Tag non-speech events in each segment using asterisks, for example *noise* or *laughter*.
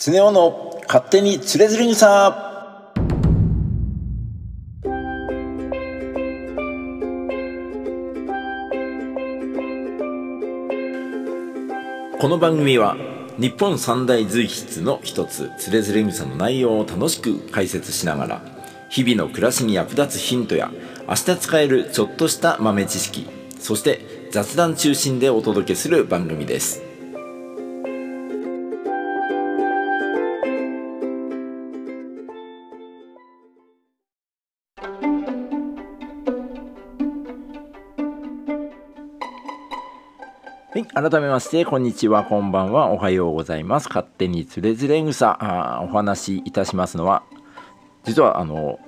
常雄の勝手につれづれ草この番組は日本三大随筆の一つつれづれ草の内容を楽しく解説しながら日々の暮らしに役立つヒントや明日使えるちょっとした豆知識そして雑談中心でお届けする番組です。改めまして、こんにちは、こんばんは、おはようございます。勝手につれづれ草、あーお話しいたしますのは、実は、あの、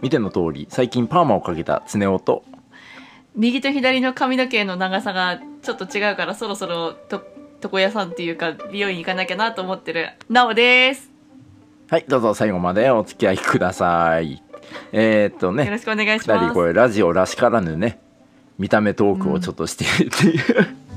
見ての通り、最近パーマをかけた常雄と、右と左の髪の毛の長さがちょっと違うからそろそろと床屋さんっていうか美容院行かなきゃなと思ってるなおですはい、どうぞ最後までお付き合いください。えー、っとね、よろしくお願いし二人ますこれラジオらしからぬね、見た目トークをちょっとしているっていう、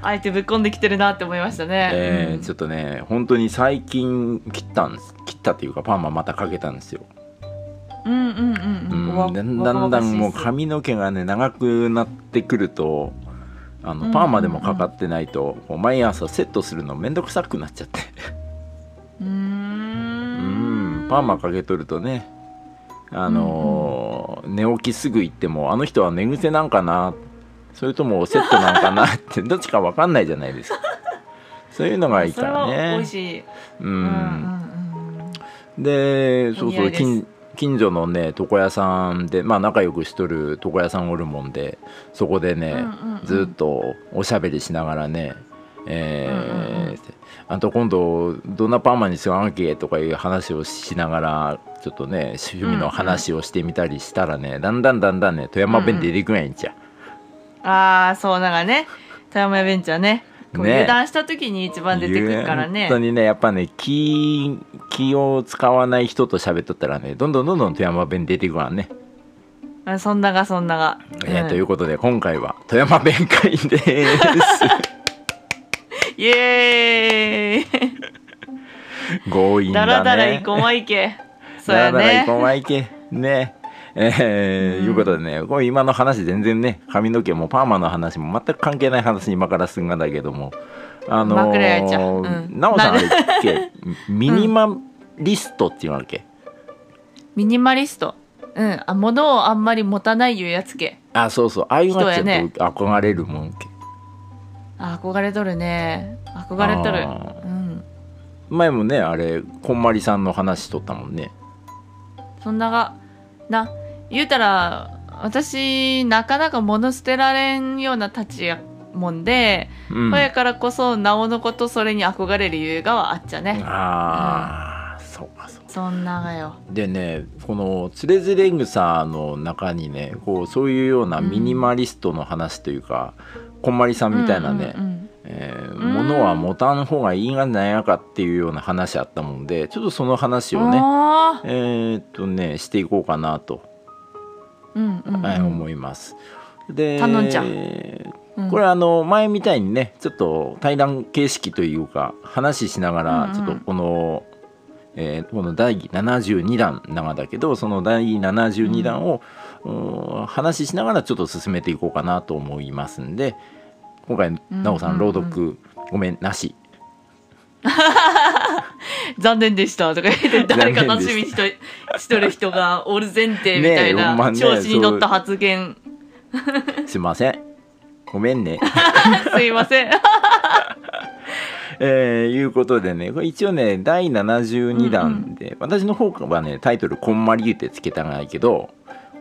あえてぶっこんできてるなって思いましたね、うん。えーちょっとね、本当に最近切ったんです。切ったっていうか、パーマまたかけたんですよ。うんうんうんうん。わうん、だんだんだんもう髪の毛がね長くなってくるとあうんうんうん。のパーマでもかかってないと、こう毎朝セットするのめんどくさくなっちゃって。うん。んパーマかけとるとねあのー寝起きすぐ行ってもあの人は寝癖なんかなそれともセットなんかなって *laughs* どっちか分かんないじゃないですか。そういうのがいい。からねううんうん。でそうそう近近所のね床屋さんでまあ仲良くしとる床屋さんおるもんでそこでね、ずっとおしゃべりしながらねえーあと今度どんなパーマにしようあんけとかいう話をしながらちょっとね趣味の話をしてみたりしたらね、だんだんだんだんね富山弁出てくんやんちゃ、ああそうなんかね富山ベンチャーねね。油断した時に一番出てくるからね。本当にねやっぱね気気を使わない人と喋っとったらねどんどんどんどん富山弁出てくるわね。あそんながそんなが、えーうん。ということで今回は富山弁会です。*laughs* イエーイ。強引だね。だらだらいこまいけそうやね。こまいけ。ね。えーうん。いうことでね、これ今の話全然ね、髪の毛もパーマの話も全く関係ない話に今からすんがだけども、あの枕やいちゃう。うん。なおさんあなれっけ、ミニマリストっていうわけ、ミニマリスト？うん。あ物をあんまり持たないいうやつけ。あ、そうそう、ああいうのはちょっと憧れるもんけ。あ憧れとるね。憧れとる。あうん。前もね、あれ、こんまりさんの話しとったもんね。そんながな言うたら私なかなか物捨てられんような立ちやもんで、うん。ほやからこそなおのことそれに憧れる理由がはあっちゃねああ、そうかそうか。そんながよでねこの「つれづれ草」の中にねこうそういうようなミニマリストの話というか、こんまりさんみたいなね、うんうんえーうん物は持たん方がいいがなんやかっていうような話あったもんでちょっとその話うんをねあえーっとねしていこうかなと、ーうんうんうん。はい思います。で頼んじゃう。うん。これあの前みたいにねちょっと対談形式というか話しながうんうん。らちょっとこの、えーこの第72弾なんだけどその第72弾を、うん。話ししながらちょっと進めていこうかなと思いますんで今回んなおさんうん朗読ごめんなし。*laughs* 残念でした。とか言って *laughs* 誰か楽ししみにしと *laughs* る人がおる前提みたいな調子に乗った発言。すいません。ごめんね。すいません。えーいうことでねこれ一応ね第72弾で、私の方はねタイトル「こんまり言うてつけたがないけど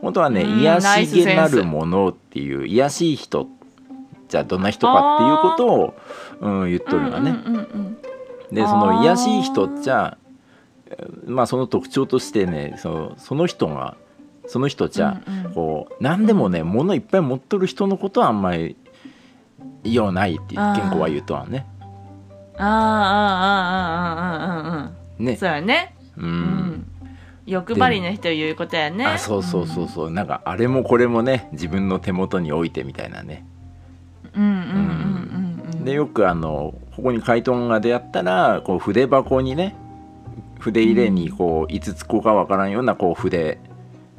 本当はねうん癒しげなるものっていう癒しい人じゃあどんな人かっていうことを、うん、言っとるがね。うんうんうんでその癒しい人じゃえー。まあその特徴としてねそのその人がその人じゃ、うんうん。こう何でもね物いっぱい持っとる人のことはあんまりようないって健康は言うとはね。あーあーあーあーあーあーあー。あーね。そうやね。ううん。ん欲張りな人いうことやね。あそうそうそうそう、なんかあれもこれもね自分の手元に置いてみたいなね。でよくあのここに回答が出会ったらこう筆箱にね筆入れにこう5つ子かわからんようなこう筆。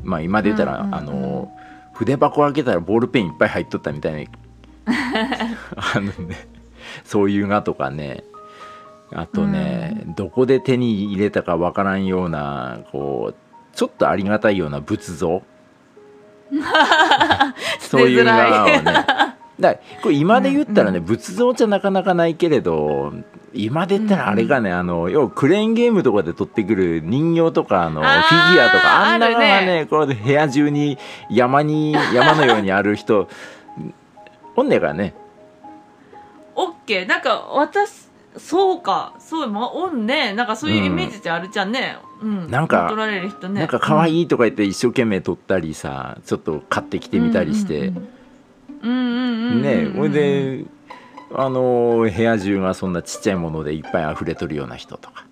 まあ今で言ったら、うんうんうんあの筆箱開けたらボールペンいっぱい入っとったみたいな。*laughs* あのねそういうがとかね。あとね、どこで手に入れたかわからんようなこうちょっとありがたいような仏像。*laughs* そういうがをねだこれ今で言ったらね、仏像じゃなかなかないけれど今で言ったらあれがね、あの要はクレーンゲームとかで取ってくる人形とかあのフィギュアとかあんなのがあるね。こう部屋中に山に *laughs* 山のようにある人おんねえからね。オッケー。なんか私そうか。そうまおんね。なんかそういうイメージってあるじゃんね。うん。なんか取られる人ね。なんか可い愛いとか言って一生懸命撮ったりさちょっと買ってきてみたりして、うんうんうんうんねほいであの部屋中がそんなちっちゃいものでいっぱい溢れとるような人とか。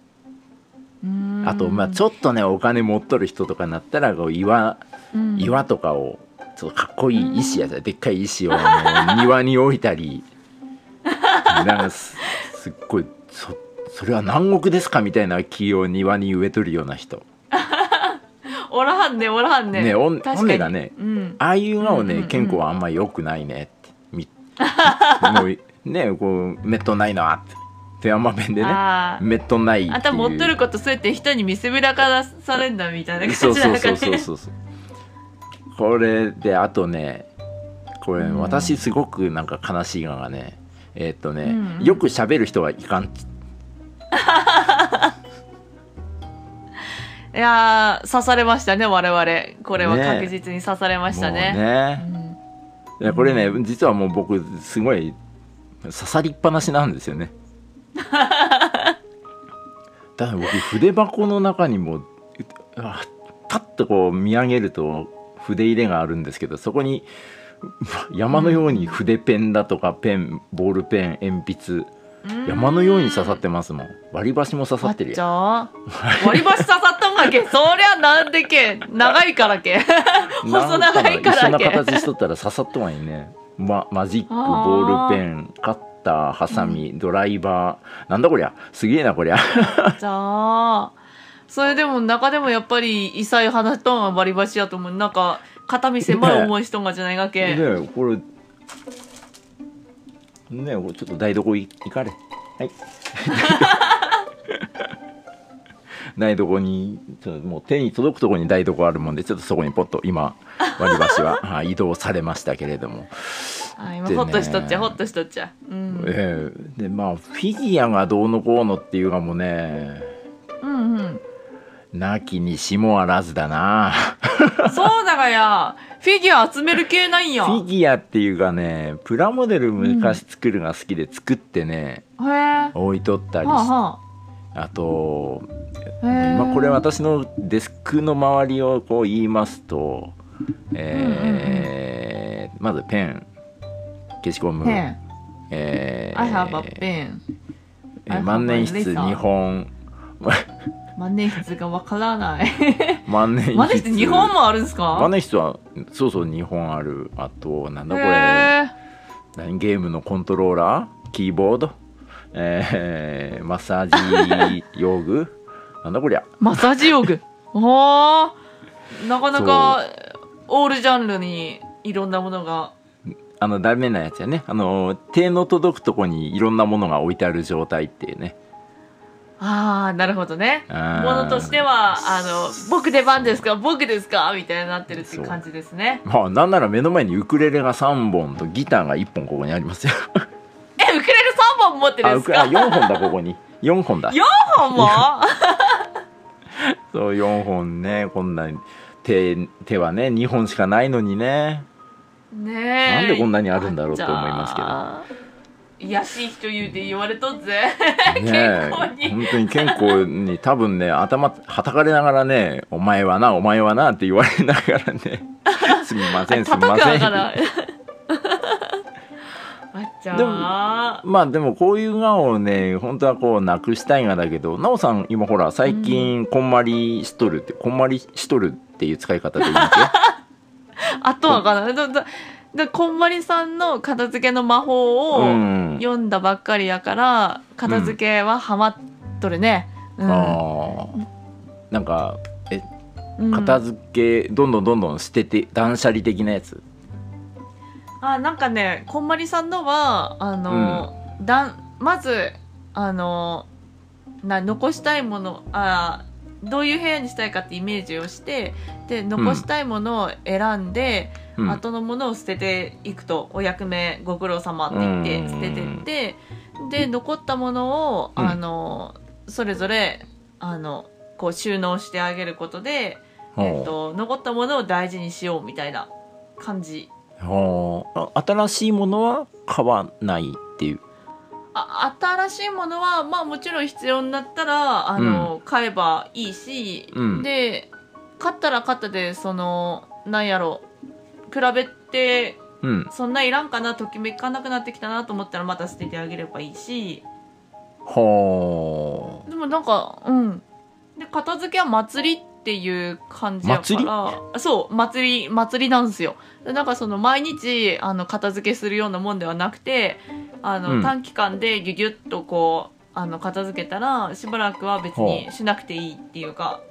あとまあちょっとねお金持っとる人とかになったらこう岩うん。岩とかをちょっとかっこいい石やつでっかい石をあの庭に置いたり。*laughs* なんかすすっごいそそれは南国ですかみたいな木を庭に植えとるような人おらはんねおらはんねねおん確がねうん。ああいうのをね、うんうんうん健康はあんま良くないねって。み *laughs* もうねこうめっとないなって富山弁でね。あー。めっとないっていう。あんた持ってることそうやって人に見せびらかされんだみたいなそう感じなそうそうそうそうそうこれであとねこれ、うん。私すごくなんか悲しいのがねえーっとね、うんうん。よく喋る人はいかん *laughs* いやー刺されましたね我々。これはね。確実に刺されましたもうね。ねいやこれね実はもう僕すごい刺さりっぱなしなんですよね。*laughs* だから僕筆箱の中にもあパッとこう見上げると筆入れがあるんですけどそこに山のように筆ペンだとかペンボールペン鉛筆うん山のように刺さってますもん。割り箸も刺さってるじよゃあ割り箸刺さったんがけ？そりゃなんでけ？長いからけ。*laughs* 細長いからけ。な形しとったら刺さっとはいね、ま、マジックボあー。ールペンカッターハサミ、ドライバー。なんだこりゃ？すげえなこりゃ。じゃあそれでも中でもやっぱり異彩放っとんは割り箸やと思う。なんか肩身狭い思いしとんがじゃないがけ、ねこれねちょっと台所い行かれ。はい。*laughs* 台所にちょっともう手に届くところに台所あるもんでちょっとそこにポッと今割り箸は *laughs* はい移動されましたけれども。あ今ホッとしとっちゃホッとしとっちゃ。うん、ええ。でまあフィギュアがどうのこうのっていうのもねうんうん。なきにしもあらずだな。そうだがやフィギュア集める系なんや。フィギュアっていうかねプラモデル昔作るが好きで作ってね、へえは置いとったりしあはあ。とあへえまあ、これ私のデスクの周りをこう言いますと、えーまずペン消しゴム、えー I have a pen. 万年筆2本万年筆がわからない。万年筆。万年筆2本もあるんですか？万年筆はそうそう2本ある。あとなんだこれ。何ゲームのコントローラー？キーボード？えーマッサージ用具？なんだこりゃ。マッサージ用具？おー。なかなかオールジャンルにいろんなものが。あのダメなやつやね。あの手の届くとこにいろんなものが置いてある状態っていうねああなるほどね。ものとしてはあの僕出番ですか？僕ですか？みたいになってるっていう感じですね。まあなんなら目の前にウクレレが3本とギターが1本ここにありますよ。えウクレレ3本持ってですか？4本だここに。4本だ。4本も？*laughs* そう4本ね。こんな手手はね2本しかないのにね。ねえ。なんでこんなにあるんだろうと思いますけどどいやしい人言うて言われとっぜ。ね *laughs* 健え康に。本当に健康に多分ね頭はたかれながらね「お前はなお前はな」って言われながらね「*laughs* すみませんすみ叩ません」*laughs* でもーまあでもこういうがをね本当はこうなくしたいがだけどなおさん今ほら最近こんまりしとるってこんまりしとるっていう使い方でいいわけあとはかなどどでこんまりさんの片付けの魔法うをん。読んだばっかりやから片付けはハマっとるね。うん。あー。なんかうん。片付けどんどんどんどん捨てて断捨離的なやつ？あなんかねこんまりさんのはあの、だん。まずあのな残したいものあどういう部屋にしたいかってイメージをしてで残したいものを選んで、うん後のものを捨てていくとお役目ご苦労様って言ってうん。捨ててってで残ったものを、うん。あのそれぞれあのこう収納してあげることで、えっと、残ったものを大事にしようみたいな感じ。新しいものは買わないっていう？あ新しいものはまあもちろん必要になったらあの、買えばいいし、うん。で買ったら買ったでそのなんやろ比べてうん。そんないらんかなときめかなくなってきたなと思ったらまた捨ててあげればいいし。ほでもなんかうん。で片付けは祭りっていう感じやから。そう祭り祭りなんですよ。でなんかその毎日あの片付けするようなもんではなくてあの、うん。短期間でギュギュッとこうあの片付けたらしばらくは別にしなくていいっていうか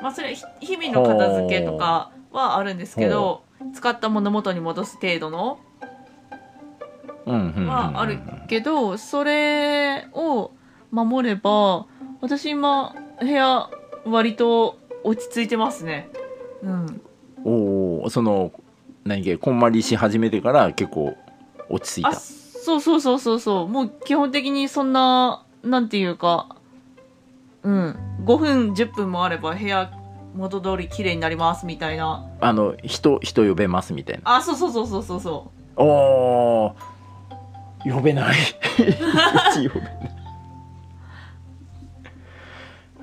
まあそれ日々の片付けとかはあるんですけど使ったもの元に戻す程度のはあるけどそれを守れば私今部屋割と落ち着いてますね。うん。おおその何かこんまりし始めてから結構落ち着いあたそうそうそうそうそう。もう基本的にそんななんていうかうん。5分10分もあれば部屋元通り綺麗になりますみたいな。あの人人呼べますみたいな。あそうそうそうそうそうそおお呼べない。*laughs* 呼べない。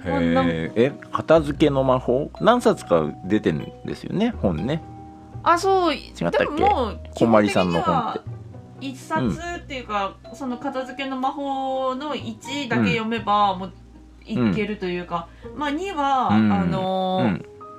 こんな。へええ片付けの魔法？何冊か出てるんですよね？本ね。うあそう。ったっけ？でももうこんまりさんの本って。一冊っていうか、その片付けの魔法の1だけ読めば、もういけるというか、まあ2は、うん。あのー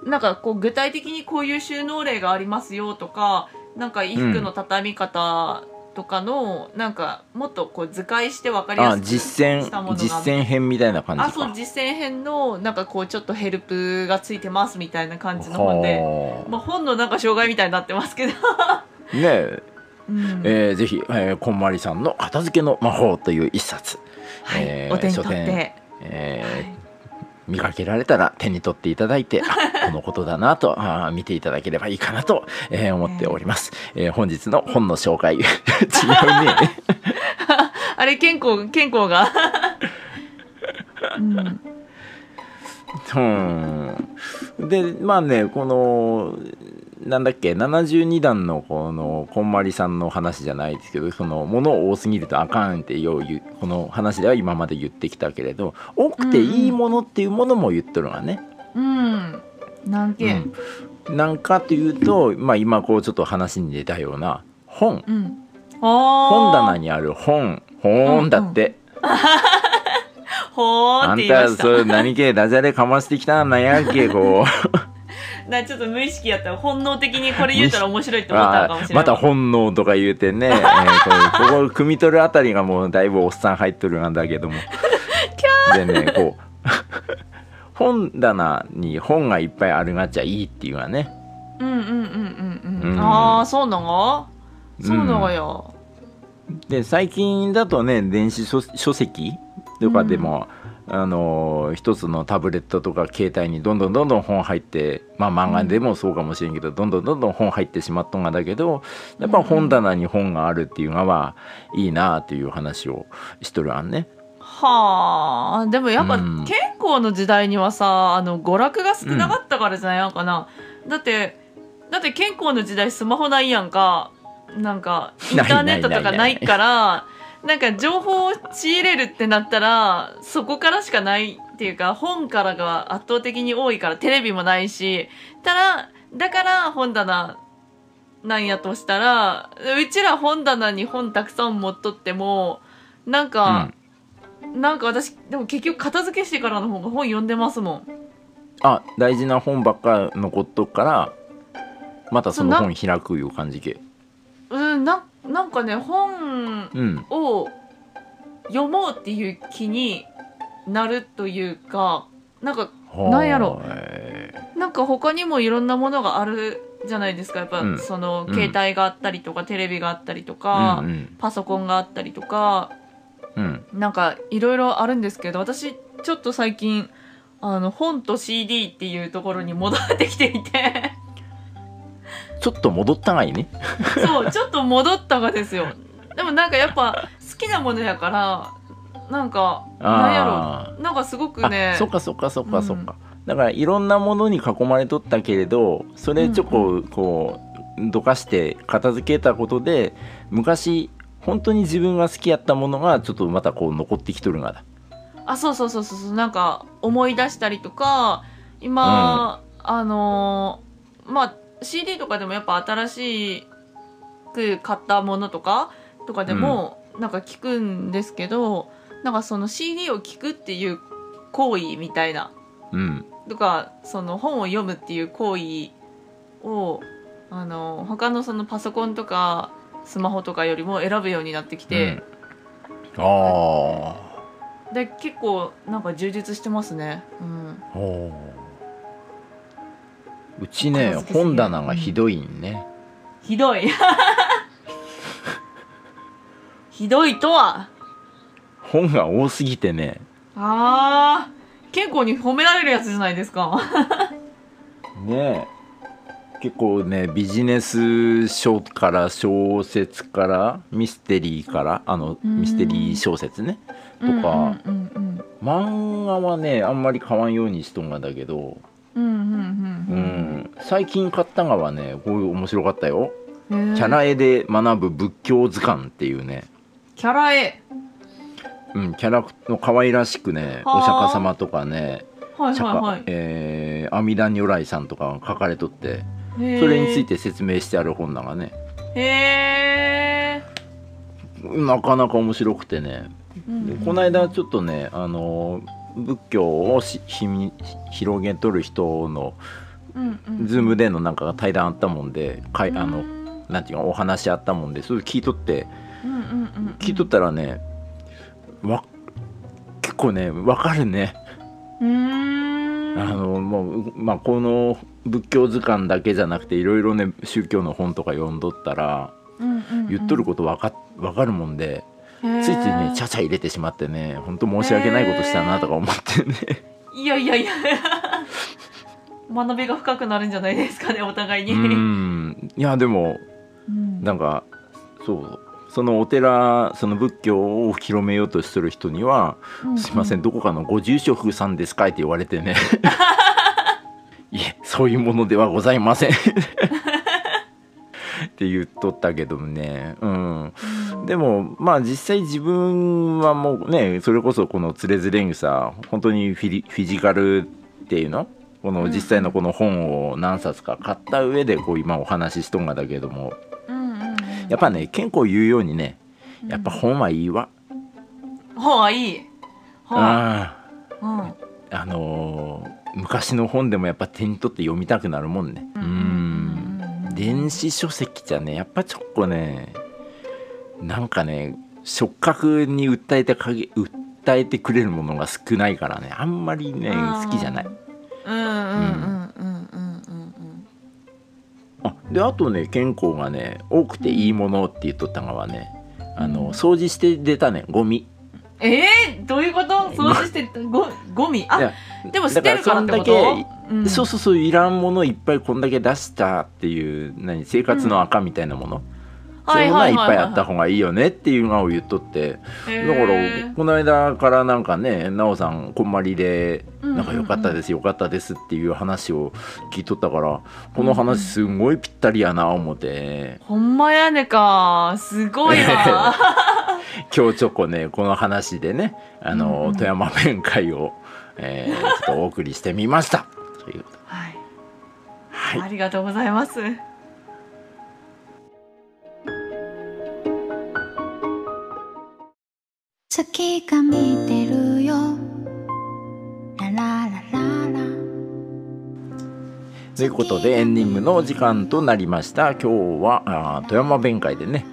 うん。なんかこう具体的にこういう収納例がありますよとかなんか衣服の畳み方とかの、なんかもっとこう図解して分かりやあすく実践したものが実践編みたいな感じか。あそう実践編のなんかこうちょっとヘルプがついてますみたいな感じの本で、はまあ、本のなんか障害みたいになってますけど、あねえ。*laughs* うん。えーぜひ、えーこんまりさんの「片付けの魔法」という一冊、はい。えーお手に取っ書店て、えーはい見かけられたら手に取っていただいてあこのことだなとあー見ていただければいいかなと、えー思っております、えー本日の本の紹介。*laughs* 違うね。*laughs* あれ健康健康が、うん、うん。でまあねこのなんだっけ72段のこのこんまりさんの話じゃないですけどその物多すぎるとあかんってようこの話では今まで言ってきたけれど多くていいものっていうものも言っとるわね。うん、何件、うん、なんかというと、まあ、今こうちょっと話に出たような本。うん、あ本ー棚にある本。本だって、*laughs* ほーあん。って言いました。たそれ何系ダジャレかましてきたんなんやっけこう。なちょっと無意識やったら本能的にこれ言うたら面白いって思ったのかもしれない。また本能とか言うてね、*laughs* えーこうここ汲み取るあたりがもうだいぶおっさん入っとるんだけども。*laughs* でねこう *laughs* 本棚に本がいっぱいあるがっちゃいいっていうのはね。うんうんうんうんうん、うん。ああそうなの？そうなのよ、で最近だとね電子書書籍とかでも、あのー一つのタブレットとか携帯にどんどんどんどん本入ってまあ漫画でもそうかもしれんけど、どんどんどんどん本入ってしまっとんがだけどやっぱ本棚に本があるっていうのはいいなっていう話をしとるあんね。はあ。でもやっぱうん健康の時代にはさあの娯楽が少なかったからじゃないのかな、だってだって健康の時代スマホないやんか。なんか *laughs* インターネットとかないからなんか情報を仕入れるってなったらそこからしかないっていうか本からが圧倒的に多いからテレビもないしただだから本棚なんやとしたらうちら本棚に本たくさん持っとってもなんか、なんか私でも結局片付けしてからの方が本読んでますもんあ大事な本ばっか残っとくからまたその本開くいう感じけ。うんななんかね本うんを読もうっていう気になるというかなんかなんやろ。はいなんか他にもいろんなものがあるじゃないですか。やっぱ、うん。そのうん。携帯があったりとか、テレビがあったりとか、うんパソコンがあったりとかうん。なんかいろいろあるんですけど私ちょっと最近あの本と CD っていうところに戻ってきていてちょっと戻ったがいいね？そうちょっと戻ったがですよ。でもなんかやっぱ好きなものやからなんかなんやあろなんかすごくあねそっかそっかそっうん。かそっか、だからいろんなものに囲まれとったけれどそれちょここうどかして片付けたことで昔本当に自分が好きやったものがちょっとまたこう残ってきとるがだ。あそうそうそうそうそう。なんか思い出したりとか今、あのーまあ CD とかでもやっぱ新しく買ったものとかとかでもなんか聞くんですけど、なんかその CD を聞くっていう行為みたいなうん。とかその本を読むっていう行為をあの他のそのパソコンとかスマホとかよりも選ぶようになってきて、うん、あで結構なんか充実してますね。うんうちね本棚がひどいんね、ひどい。*laughs* ひどいとは？本が多すぎてね。あー。健康に褒められるやつじゃないですか。*laughs* ね結構ねビジネス書から小説からミステリーからあのうん。ミステリー小説ね。とか、うんうん。漫画はねあんまり買わんようにしとんがだけど、うんうんうん。ううん。ん、最近買ったがはねこういう面白かったよ。うんキャラ絵で学ぶ仏教図鑑っていうね、キャラ絵うん、キャラクの可愛らしくねはあ。お釈迦様とかねはいはいはい。えー阿弥陀如来さんとかが書かれとってそれについて説明してある本だがね。へえなかなか面白くてね。でこの間ちょっとねあの仏教をしひみ広げとる人のズームでのなんか対談あったもんでかいあのなんていうかお話あったもんでそれ聞いとって聞いとったらねわ結構ねわかるね。うーん。あのもうまあこの仏教図鑑だけじゃなくていろいろね宗教の本とか読んどったら言っとることわかわかるもんでついついねちゃちゃ入れてしまってね本当申し訳ないことしたなとか思ってね。いやいやいや。*laughs* 学びが深くなるんじゃないですかねお互いに。うん。いやでもうん。なんかそうそのお寺その仏教を広めようとしてる人には「すいませんどこかのご住職さんですか?」って言われてね。*laughs* いえそういうものではございません。*laughs* って言っとったけどね。うん。うんでもまあ実際自分はもうねそれこそこの「つれづれ草」本当にフィリフィジカルっていうの？この実際のこの本を何冊か買った上でこう今お話ししとんがだけども。やっぱね健康言うようにねやっぱ本はいいわ。本はいい。本。あうん。ああのー昔の本でもやっぱ手に取って読みたくなるもんね。ううんん電子書籍じゃねやっぱちょっとねなんかね触覚に訴えてかげ訴えてくれるものが少ないからねあんまりね好きじゃない。うんうんうんうんうんうんうん。あであとね健康がね多くていいものって言っとったのはねあの掃除して出たねゴミ。えー、どういうこと？掃除してごゴミ？あでも捨てるからってこと？うん。そうそうそういらんものいっぱいこんだけ出したっていう何生活の赤みたいなもの、そういうものはいっぱいあった方がいいよねっていうのを言っとって。へだからーこの間からなんかね奈緒さんこんまりでなんか良かったです良かったですっていう話を聞いとったからこの話すごいぴったりやな思って。ほんまやねか。すごいわ *laughs* 今日ちょこねこの話でねあの富山弁会を、えーちょっとお送りしてみました。というはい、はい。ありがとうございます月が見てるよ。ラララララ。ということでエンディングの時間となりました。今日はあ富山弁会でね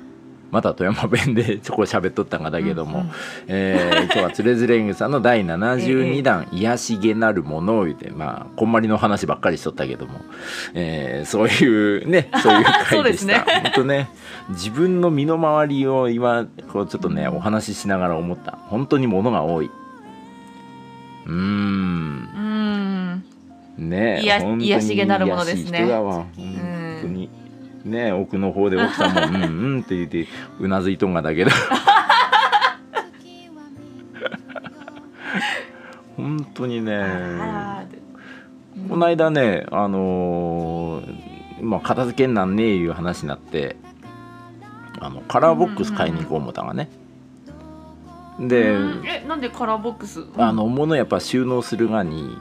また富山弁でちょこ喋っとったんがだけども、うんうん。えー今日はつれづれ草の第72弾「癒しげなるもの」を言うてまあこんまりの話ばっかりしとったけども、えーそういうねそういう回でした。*laughs* 本当ね自分の身の回りを今こうちょっとねお話ししながら思った。本当に物が多い。うーん。うん。ね癒本当に癒しげなるものですね。本当に、ね奥の方で奥さんも「*laughs* うんうん」って言ってうなずいとんがだけど。*laughs* 本当にね。この間ねあのーまあ片付けんなんねえいう話になってあのカラーボックス買いに行こう思ったがね。で、うん。えなんでカラーボックス？あの物やっぱ収納するがに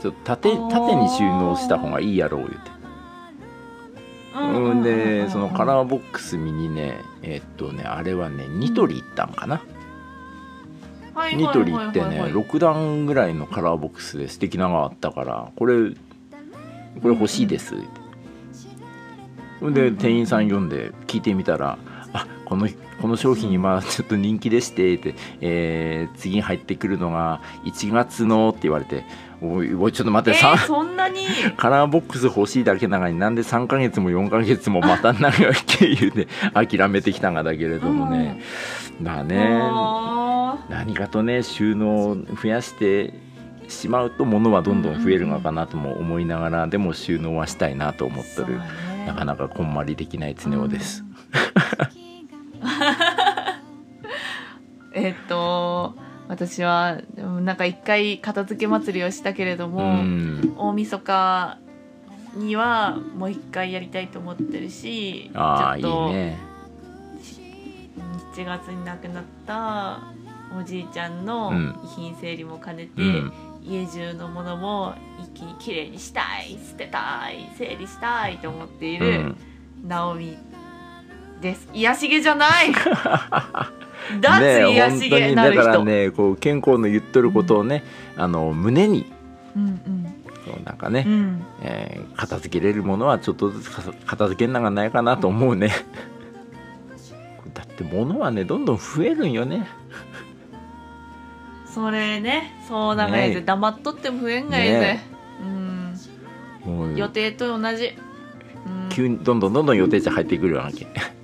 ちょっと縦縦に収納した方がいいやろう言うてうんうんでそのカラーボックス見にねえっとねあれはねニトリ行ったんかな、ニトリ行ってね6段ぐらいのカラーボックスで素敵なのがあったからこれこれ欲しいです。ってで店員さん呼んで聞いてみたら「あこのこの商品今ちょっと人気でして」って、えー次に入ってくるのが1月の」って言われて「おいおいちょっと待って、えー、さそんなに？*laughs* カラーボックス欲しいだけなのになんで3ヶ月も4ヶ月も待たんなきゃって言うて諦めてきたんだけれどもね、まあね。あ何かとね収納を増やしてしまうと物はどんどん増えるのかなとも思いながらでも収納はしたいなと思っーとるね。なかなかこんまりできない常雄です。*laughs* えっと私はなんか一回片付け祭りをしたけれどうも、ん。大晦日にはもう一回やりたいと思ってるしちょっとね。7月に亡くなったおじいちゃんのうん。遺品整理も兼ねて、うん。家中のものも一気にきれいにしたい捨てたい整理したいと思っていうるん。ナオミです。癒しげじゃない。*laughs* 脱ね癒しげなる人、だからねこう健康の言っとることをね、あの胸に。うんそうなんかね、うん。うんえー片付けれるものはちょっとずつか片付けんながないかなと思うね。*laughs* だって物はねどんどん増えるんよね。それねそうなんかやねぜ黙っとっても増えんがいぜ、ねうん。予定と同じ、うん、急にどんどんどんどん予定地入ってくるわけ *laughs*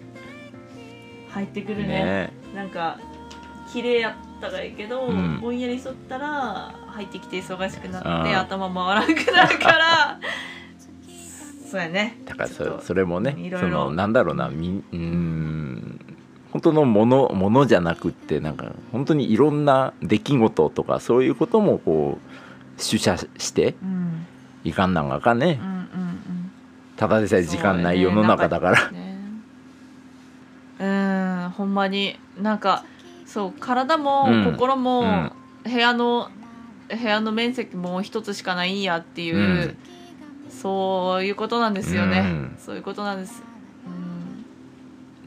入ってくるね。ね。なんか綺麗やったがいいけど、うん。ぼんやりしとったら入ってきて忙しくなってあー。頭回らんくなるから。*laughs* そうやね。だからちょっとそそれもねいろいろ。そのなんだろうなみうーん。本当のものものじゃなくってなんか本当にいろんな出来事とかそういうこともこう取捨してうん。いかんなんがかね。うんうんうん。ただでさえ時間ない世の中だからほんまに。なんかそう体もうん。心も、うん部屋の部屋の面積も一つしかないんやっていう、うん。そういうことなんですよね、うん。そういうことなんです、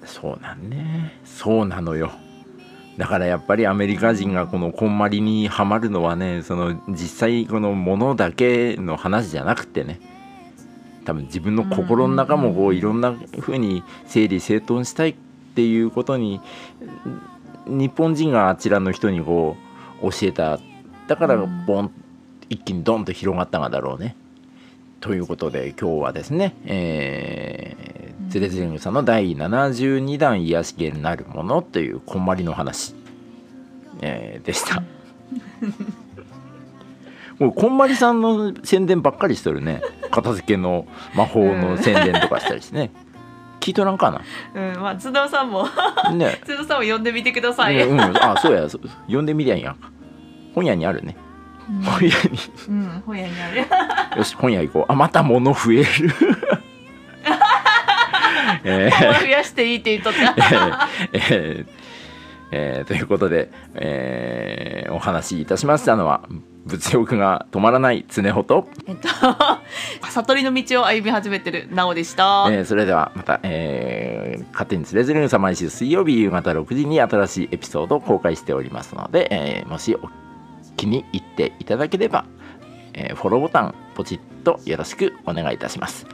うん、そうなんね。そうなのよ。だからやっぱりアメリカ人がこのこんまりにはまるのはねその実際このものだけの話じゃなくてね。多分自分の心の中もこういろんな風に整理整頓したいっていうことに日本人があちらの人にこう教えた。だからうん。ボン一気にドンと広がったがだろうね。ということで今日はですね、えー、ズレズレングさんの第72弾癒しげになるものというこんまりの話、えーでした。*laughs* もうこんまりさんの宣伝ばっかりしとるね。片付けの魔法の宣伝とかしたりしてね聞いとらんかな？うん、まあ津田さんも。ね。*laughs* 津田さんも呼んでみてください、ねうん、あそうや。そう読んでみりゃいいやん。か本屋にあるね。本屋に。うん、本屋にある。*laughs* よし本屋行こう。あまた物増える。*laughs* えー。増やしていいって言っとった。えー。えー。ということで、えー。お話しいたしましたのは物欲が止まらない常穂と、えっと *laughs* 悟りの道を歩み始めてるなおでした、えーそれではまた、えー勝手につれづれるさ毎週水曜日夕方6時に新しいエピソードを公開しておりますので、えーもしお気に入っていただければ、えーフォローボタンポチッとよろしくお願いいたします。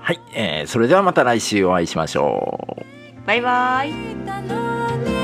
はい、えーそれではまた来週お会いしましょう。バイバイ。楽